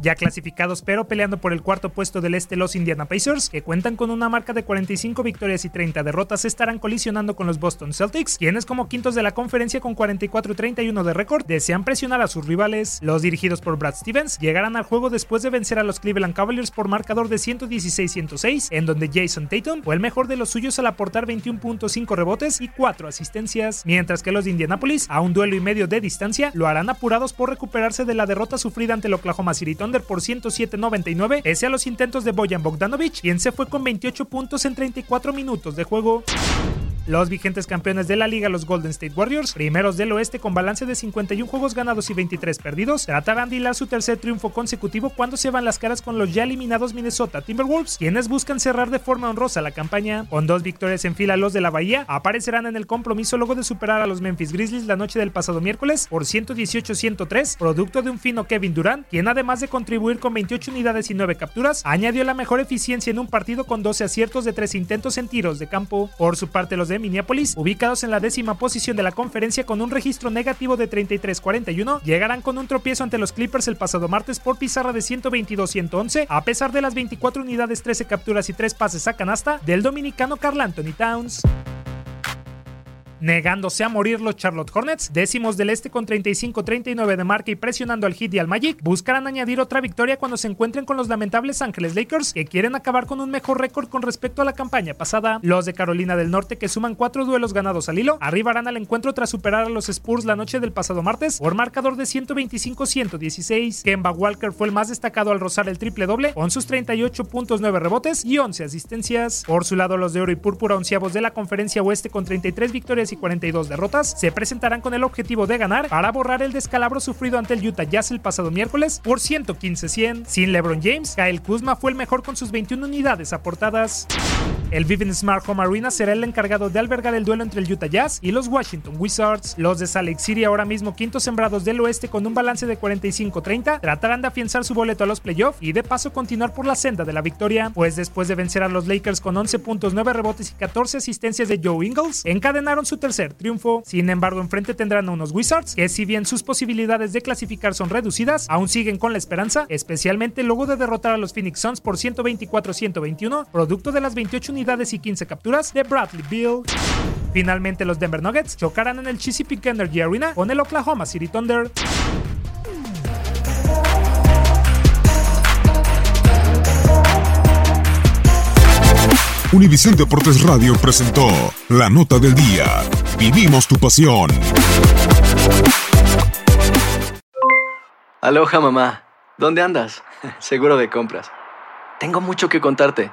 Ya clasificados pero peleando por el cuarto puesto del este los Indiana Pacers, que cuentan con una marca de 45 victorias y 30 derrotas, estarán colisionando con los Boston Celtics, quienes como quintos de la conferencia con 44 y 31 de récord desean presionar a sus rivales. Los dirigidos por Brad Stevens llegarán al juego después de vencer a los Cleveland Cavaliers por marcador de 116-106, en donde Jason Tatum fue el mejor de los suyos al aportar 21.5 rebotes y 4 asistencias, mientras que los de Indianapolis, a un duelo y medio de distancia, lo harán apurados por recuperarse de la derrota sufrida ante el Oklahoma City Thunder por 107.99 pese a los intentos de Bojan Bogdanovic, quien se fue con 28 puntos en 34 minutos de juego. Los vigentes campeones de la liga, los Golden State Warriors, primeros del oeste con balance de 51 juegos ganados y 23 perdidos, tratarán de hilar su tercer triunfo consecutivo cuando se van las caras con los ya eliminados Minnesota Timberwolves, quienes buscan cerrar de forma honrosa la campaña. Con dos victorias en fila, los de la Bahía aparecerán en el compromiso luego de superar a los Memphis Grizzlies la noche del pasado miércoles por 118-103, producto de un fino Kevin Durant, quien además de contribuir con 28 unidades y 9 capturas, añadió la mejor eficiencia en un partido con 12 aciertos de 3 intentos en tiros de campo. Por su parte, los de Minneapolis, ubicados en la décima posición de la conferencia con un registro negativo de 33-41, llegarán con un tropiezo ante los Clippers el pasado martes por pizarra de 122-111, a pesar de las 24 unidades, 13 capturas y 3 pases a canasta del dominicano Carl Anthony Towns. Negándose a morir los Charlotte Hornets, décimos del este con 35-39 de marca y presionando al Heat y al Magic, buscarán añadir otra victoria cuando se encuentren con los lamentables Ángeles Lakers, que quieren acabar con un mejor récord con respecto a la campaña pasada. Los de Carolina del Norte, que suman cuatro duelos ganados al hilo, arribarán al encuentro tras superar a los Spurs la noche del pasado martes por marcador de 125-116. Kemba Walker fue el más destacado al rozar el triple doble, con sus 38 puntos, 9 rebotes y 11 asistencias. Por su lado, los de oro y púrpura onceavos de la conferencia oeste con 33 victorias y 42 derrotas, se presentarán con el objetivo de ganar para borrar el descalabro sufrido ante el Utah Jazz el pasado miércoles por 115-100. Sin LeBron James, Kyle Kuzma fue el mejor con sus 21 unidades aportadas. El Vivint Smart Home Arena será el encargado de albergar el duelo entre el Utah Jazz y los Washington Wizards. Los de Salt Lake City, ahora mismo quintos sembrados del oeste con un balance de 45-30, tratarán de afianzar su boleto a los playoffs y de paso continuar por la senda de la victoria, pues después de vencer a los Lakers con 11 puntos, 9 rebotes y 14 asistencias de Joe Ingles, encadenaron su tercer triunfo. Sin embargo, enfrente tendrán a unos Wizards que si bien sus posibilidades de clasificar son reducidas, aún siguen con la esperanza, especialmente luego de derrotar a los Phoenix Suns por 124-121, producto de las 28 unidades y 15 capturas de Bradley Bill. Finalmente, los Denver Nuggets chocarán en el Chesapeake Energy Arena con el Oklahoma City Thunder. Univisión Deportes Radio presentó la nota del día. Vivimos tu pasión. Aloha mamá, ¿dónde andas? Seguro de compras. Tengo mucho que contarte.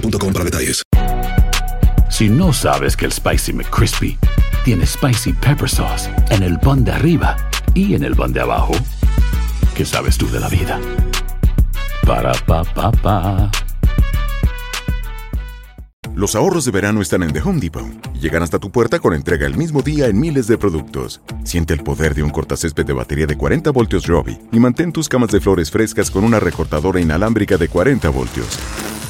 boostmobile.com para detalles. Si no sabes que el Spicy McCrispy tiene Spicy Pepper Sauce en el pan de arriba y en el pan de abajo, ¿qué sabes tú de la vida? Para, pa, pa, pa. Los ahorros de verano están en The Home Depot llegan hasta tu puerta con entrega el mismo día en miles de productos. Siente el poder de un cortacésped de batería de 40 voltios Robbie y mantén tus camas de flores frescas con una recortadora inalámbrica de 40 voltios.